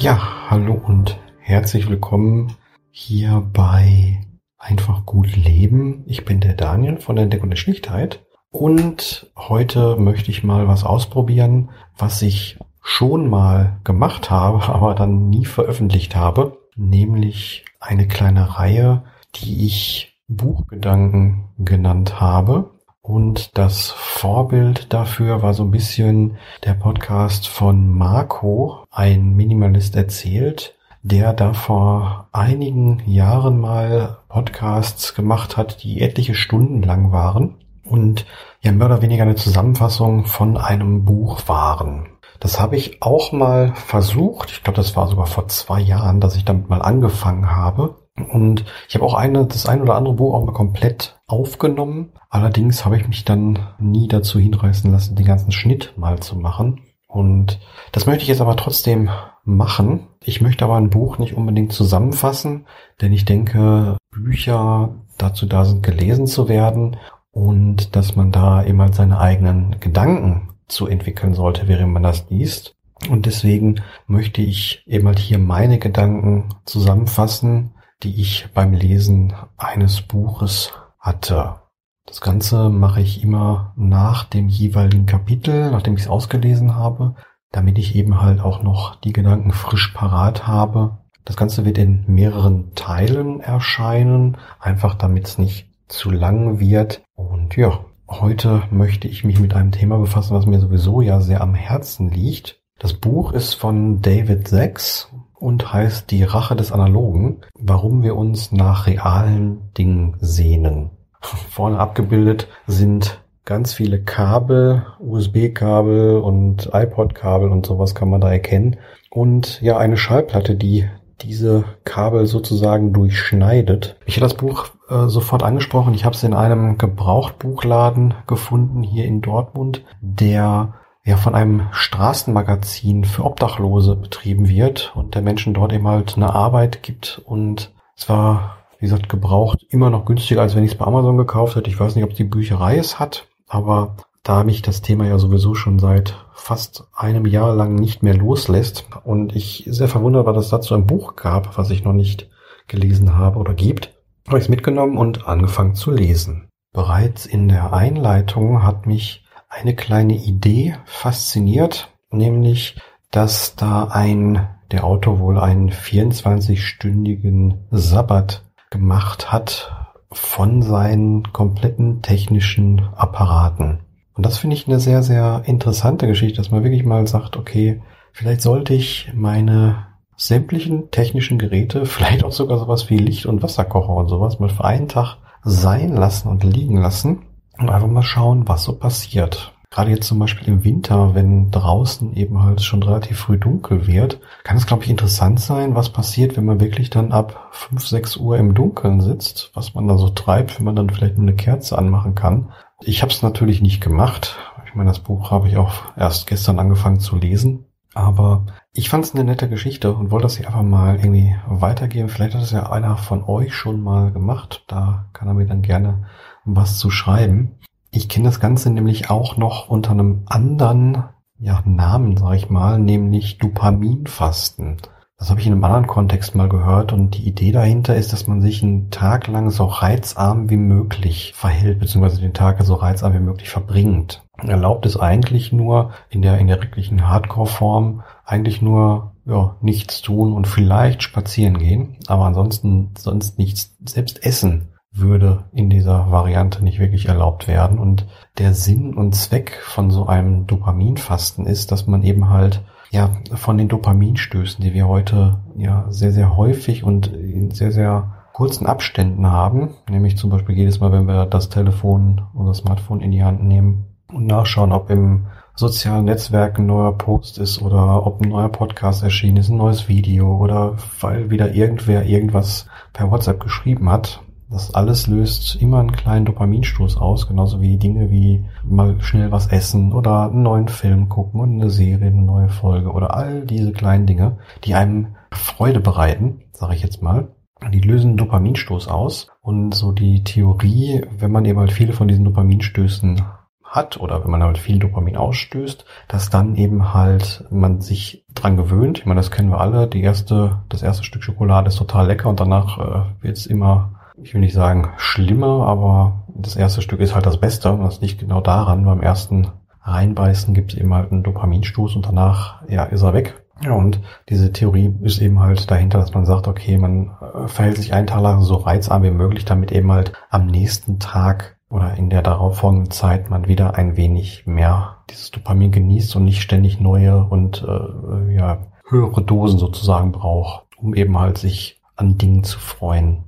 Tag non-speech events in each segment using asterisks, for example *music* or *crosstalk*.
Ja, hallo und herzlich willkommen hier bei Einfach gut leben. Ich bin der Daniel von der Entdeckung der Schlichtheit und heute möchte ich mal was ausprobieren, was ich schon mal gemacht habe, *laughs* aber dann nie veröffentlicht habe, nämlich eine kleine Reihe, die ich Buchgedanken genannt habe. Und das Vorbild dafür war so ein bisschen der Podcast von Marco, ein Minimalist erzählt, der da vor einigen Jahren mal Podcasts gemacht hat, die etliche Stunden lang waren und ja mehr oder weniger eine Zusammenfassung von einem Buch waren. Das habe ich auch mal versucht. Ich glaube, das war sogar vor zwei Jahren, dass ich damit mal angefangen habe. Und ich habe auch eine, das ein oder andere Buch auch mal komplett aufgenommen. Allerdings habe ich mich dann nie dazu hinreißen lassen, den ganzen Schnitt mal zu machen. Und das möchte ich jetzt aber trotzdem machen. Ich möchte aber ein Buch nicht unbedingt zusammenfassen, denn ich denke, Bücher dazu da sind, gelesen zu werden und dass man da halt seine eigenen Gedanken zu entwickeln sollte, während man das liest. Und deswegen möchte ich eben halt hier meine Gedanken zusammenfassen, die ich beim Lesen eines Buches hatte. Das Ganze mache ich immer nach dem jeweiligen Kapitel, nachdem ich es ausgelesen habe, damit ich eben halt auch noch die Gedanken frisch parat habe. Das Ganze wird in mehreren Teilen erscheinen, einfach damit es nicht zu lang wird. Und ja, Heute möchte ich mich mit einem Thema befassen, was mir sowieso ja sehr am Herzen liegt. Das Buch ist von David Sachs und heißt Die Rache des Analogen, warum wir uns nach realen Dingen sehnen. *laughs* Vorne abgebildet sind ganz viele Kabel, USB-Kabel und iPod-Kabel und sowas kann man da erkennen. Und ja, eine Schallplatte, die diese Kabel sozusagen durchschneidet. Ich habe das Buch äh, sofort angesprochen. Ich habe es in einem Gebrauchtbuchladen gefunden hier in Dortmund, der ja von einem Straßenmagazin für Obdachlose betrieben wird und der Menschen dort eben halt eine Arbeit gibt und es war, wie gesagt, gebraucht immer noch günstiger, als wenn ich es bei Amazon gekauft hätte. Ich weiß nicht, ob die Bücherei es hat, aber da mich das Thema ja sowieso schon seit fast einem Jahr lang nicht mehr loslässt und ich sehr verwundert war, dass es dazu ein Buch gab, was ich noch nicht gelesen habe oder gibt, habe ich es mitgenommen und angefangen zu lesen. Bereits in der Einleitung hat mich eine kleine Idee fasziniert, nämlich, dass da ein, der Autor wohl einen 24-stündigen Sabbat gemacht hat von seinen kompletten technischen Apparaten. Und das finde ich eine sehr, sehr interessante Geschichte, dass man wirklich mal sagt, okay, vielleicht sollte ich meine sämtlichen technischen Geräte, *laughs* vielleicht auch sogar sowas wie Licht- und Wasserkocher und sowas mal für einen Tag sein lassen und liegen lassen und einfach mal schauen, was so passiert. Gerade jetzt zum Beispiel im Winter, wenn draußen eben halt schon relativ früh dunkel wird, kann es, glaube ich, interessant sein, was passiert, wenn man wirklich dann ab 5, 6 Uhr im Dunkeln sitzt, was man da so treibt, wenn man dann vielleicht nur eine Kerze anmachen kann ich habe es natürlich nicht gemacht. Ich meine, das Buch habe ich auch erst gestern angefangen zu lesen. Aber ich fand es eine nette Geschichte und wollte das hier einfach mal irgendwie weitergeben. Vielleicht hat es ja einer von euch schon mal gemacht. Da kann er mir dann gerne was zu schreiben. Ich kenne das Ganze nämlich auch noch unter einem anderen ja, Namen, sag ich mal, nämlich Dopaminfasten. Das habe ich in einem anderen Kontext mal gehört und die Idee dahinter ist, dass man sich einen Tag lang so reizarm wie möglich verhält, beziehungsweise den Tag so reizarm wie möglich verbringt. Erlaubt es eigentlich nur in der, in der wirklichen Hardcore-Form eigentlich nur, ja, nichts tun und vielleicht spazieren gehen, aber ansonsten sonst nichts, selbst essen würde in dieser Variante nicht wirklich erlaubt werden. Und der Sinn und Zweck von so einem Dopaminfasten ist, dass man eben halt ja, von den Dopaminstößen, die wir heute ja sehr, sehr häufig und in sehr, sehr kurzen Abständen haben, nämlich zum Beispiel jedes Mal, wenn wir das Telefon oder Smartphone in die Hand nehmen und nachschauen, ob im sozialen Netzwerk ein neuer Post ist oder ob ein neuer Podcast erschienen ist, ein neues Video oder weil wieder irgendwer irgendwas per WhatsApp geschrieben hat, das alles löst immer einen kleinen Dopaminstoß aus, genauso wie Dinge wie mal schnell was essen oder einen neuen Film gucken und eine Serie, eine neue Folge oder all diese kleinen Dinge, die einem Freude bereiten, sage ich jetzt mal. die lösen Dopaminstoß aus. Und so die Theorie, wenn man eben halt viele von diesen Dopaminstößen hat oder wenn man halt viel Dopamin ausstößt, dass dann eben halt man sich dran gewöhnt. Ich meine, das kennen wir alle. Die erste, das erste Stück Schokolade ist total lecker und danach äh, wird es immer, ich will nicht sagen schlimmer, aber das erste Stück ist halt das Beste und das liegt genau daran. Beim ersten Reinbeißen gibt es eben halt einen Dopaminstoß und danach ja ist er weg. Ja, und diese Theorie ist eben halt dahinter, dass man sagt, okay, man äh, verhält sich einen Tag lang so reizarm wie möglich, damit eben halt am nächsten Tag oder in der darauffolgenden Zeit man wieder ein wenig mehr dieses Dopamin genießt und nicht ständig neue und äh, ja, höhere Dosen sozusagen braucht, um eben halt sich an Dingen zu freuen.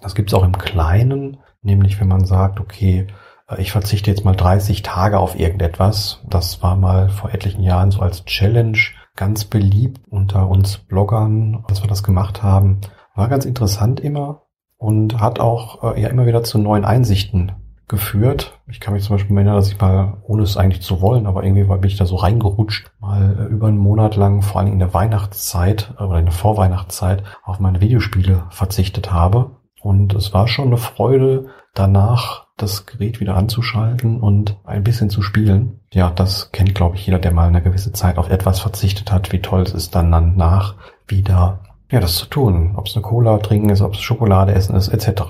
Das gibt's auch im Kleinen, nämlich wenn man sagt, okay, äh, ich verzichte jetzt mal 30 Tage auf irgendetwas. Das war mal vor etlichen Jahren so als Challenge ganz beliebt unter uns Bloggern, dass wir das gemacht haben. War ganz interessant immer und hat auch äh, ja immer wieder zu neuen Einsichten geführt. Ich kann mich zum Beispiel erinnern, dass ich mal, ohne es eigentlich zu wollen, aber irgendwie bin ich da so reingerutscht, mal äh, über einen Monat lang, vor allem in der Weihnachtszeit oder in der Vorweihnachtszeit, auf meine Videospiele verzichtet habe. Und es war schon eine Freude, danach das Gerät wieder anzuschalten und ein bisschen zu spielen. Ja, das kennt, glaube ich, jeder, der mal eine gewisse Zeit auf etwas verzichtet hat, wie toll es ist, dann danach wieder ja, das zu tun. Ob es eine Cola trinken ist, ob es Schokolade essen ist, etc.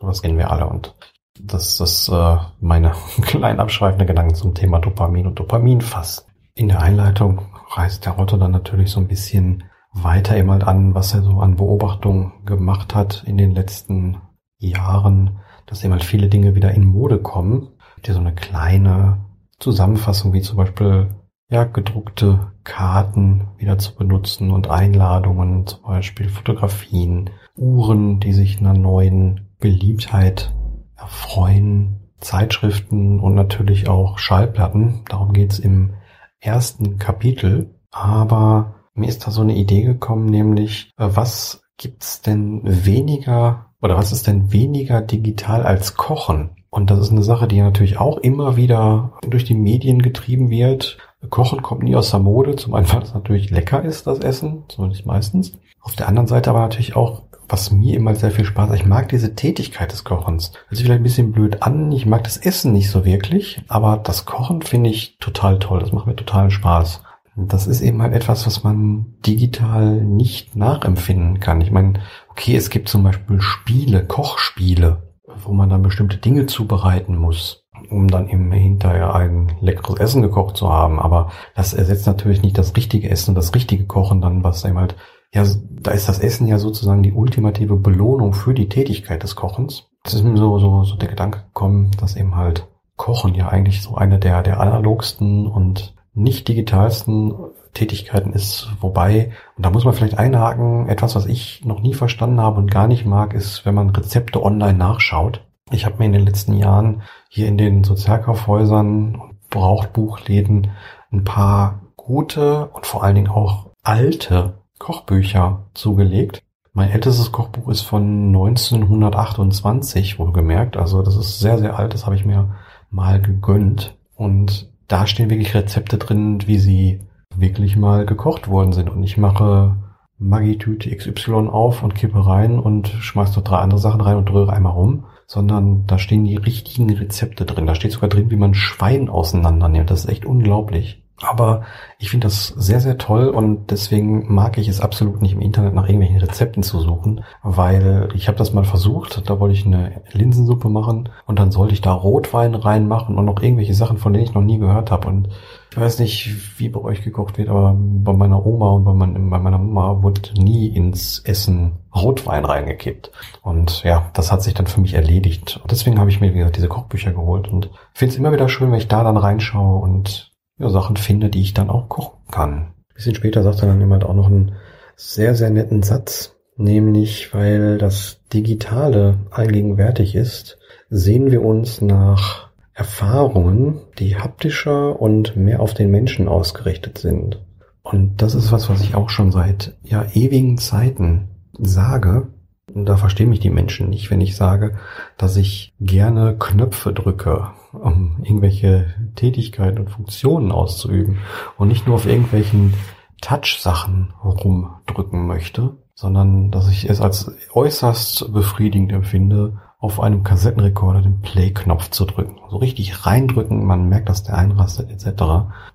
Das kennen wir alle und das ist äh, meine *laughs* kleinen abschweifende Gedanken zum Thema Dopamin und Dopaminfasten. In der Einleitung reißt der Otto dann natürlich so ein bisschen weiter eben halt an, was er so an Beobachtungen gemacht hat in den letzten Jahren, dass eben halt viele Dinge wieder in Mode kommen. Hier so eine kleine Zusammenfassung, wie zum Beispiel ja, gedruckte Karten wieder zu benutzen und Einladungen, zum Beispiel Fotografien, Uhren, die sich einer neuen Beliebtheit erfreuen, Zeitschriften und natürlich auch Schallplatten. Darum geht's im ersten Kapitel. Aber mir ist da so eine Idee gekommen, nämlich äh, was gibt's denn weniger oder was ist denn weniger digital als Kochen? Und das ist eine Sache, die natürlich auch immer wieder durch die Medien getrieben wird. Kochen kommt nie aus der Mode. Zum einen, weil es natürlich lecker ist, das Essen, zumindest meistens. Auf der anderen Seite aber natürlich auch was mir immer sehr viel Spaß, ich mag diese Tätigkeit des Kochens. Hört sich vielleicht ein bisschen blöd an, ich mag das Essen nicht so wirklich, aber das Kochen finde ich total toll, das macht mir totalen Spaß. Das ist eben halt etwas, was man digital nicht nachempfinden kann. Ich meine, okay, es gibt zum Beispiel Spiele, Kochspiele, wo man dann bestimmte Dinge zubereiten muss, um dann eben hinterher ein leckeres Essen gekocht zu haben. Aber das ersetzt natürlich nicht das richtige Essen, das richtige Kochen dann, was eben halt ja, da ist das Essen ja sozusagen die ultimative Belohnung für die Tätigkeit des Kochens. Es ist mir so, so, so der Gedanke gekommen, dass eben halt Kochen ja eigentlich so eine der, der analogsten und nicht digitalsten Tätigkeiten ist, wobei, und da muss man vielleicht einhaken, etwas, was ich noch nie verstanden habe und gar nicht mag, ist, wenn man Rezepte online nachschaut. Ich habe mir in den letzten Jahren hier in den Sozialkaufhäusern und Brauchtbuchläden ein paar gute und vor allen Dingen auch alte Kochbücher zugelegt. Mein ältestes Kochbuch ist von 1928, wohlgemerkt. Also das ist sehr, sehr alt. Das habe ich mir mal gegönnt. Und da stehen wirklich Rezepte drin, wie sie wirklich mal gekocht worden sind. Und ich mache Maggi-Tüte XY auf und kippe rein und schmeiß noch drei andere Sachen rein und rühre einmal rum. Sondern da stehen die richtigen Rezepte drin. Da steht sogar drin, wie man Schwein auseinandernimmt. Das ist echt unglaublich. Aber ich finde das sehr, sehr toll und deswegen mag ich es absolut nicht im Internet nach irgendwelchen Rezepten zu suchen, weil ich habe das mal versucht, da wollte ich eine Linsensuppe machen und dann sollte ich da Rotwein reinmachen und noch irgendwelche Sachen, von denen ich noch nie gehört habe. Und ich weiß nicht, wie bei euch gekocht wird, aber bei meiner Oma und bei, mein, bei meiner Mama wurde nie ins Essen Rotwein reingekippt. Und ja, das hat sich dann für mich erledigt. Und deswegen habe ich mir, wie gesagt, diese Kochbücher geholt und finde es immer wieder schön, wenn ich da dann reinschaue und ja, Sachen finde, die ich dann auch kochen kann. Ein bisschen später sagt dann jemand auch noch einen sehr, sehr netten Satz, nämlich weil das Digitale allgegenwärtig ist, sehen wir uns nach Erfahrungen, die haptischer und mehr auf den Menschen ausgerichtet sind. Und das ist was, was ich auch schon seit ja ewigen Zeiten sage. Da verstehen mich die Menschen nicht, wenn ich sage, dass ich gerne Knöpfe drücke um irgendwelche Tätigkeiten und Funktionen auszuüben und nicht nur auf irgendwelchen Touch-Sachen rumdrücken möchte, sondern dass ich es als äußerst befriedigend empfinde, auf einem Kassettenrekorder den Play-Knopf zu drücken. So richtig reindrücken, man merkt, dass der einrastet etc.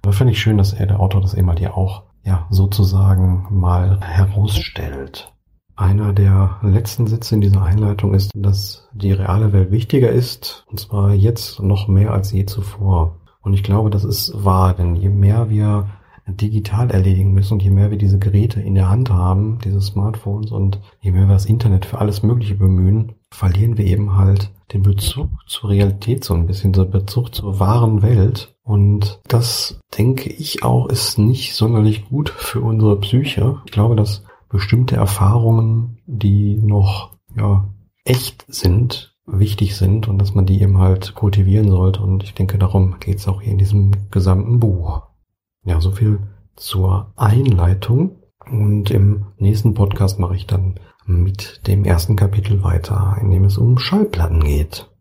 Da finde ich schön, dass er, der Autor, das eben halt hier auch ja, sozusagen mal herausstellt. Einer der letzten Sätze in dieser Einleitung ist, dass die reale Welt wichtiger ist, und zwar jetzt noch mehr als je zuvor. Und ich glaube, das ist wahr, denn je mehr wir digital erledigen müssen und je mehr wir diese Geräte in der Hand haben, diese Smartphones und je mehr wir das Internet für alles Mögliche bemühen, verlieren wir eben halt den Bezug zur Realität so ein bisschen, den Bezug zur wahren Welt. Und das denke ich auch ist nicht sonderlich gut für unsere Psyche. Ich glaube, dass bestimmte Erfahrungen, die noch ja, echt sind, wichtig sind und dass man die eben halt kultivieren sollte. Und ich denke, darum geht es auch hier in diesem gesamten Buch. Ja, so viel zur Einleitung. Und im nächsten Podcast mache ich dann mit dem ersten Kapitel weiter, in dem es um Schallplatten geht.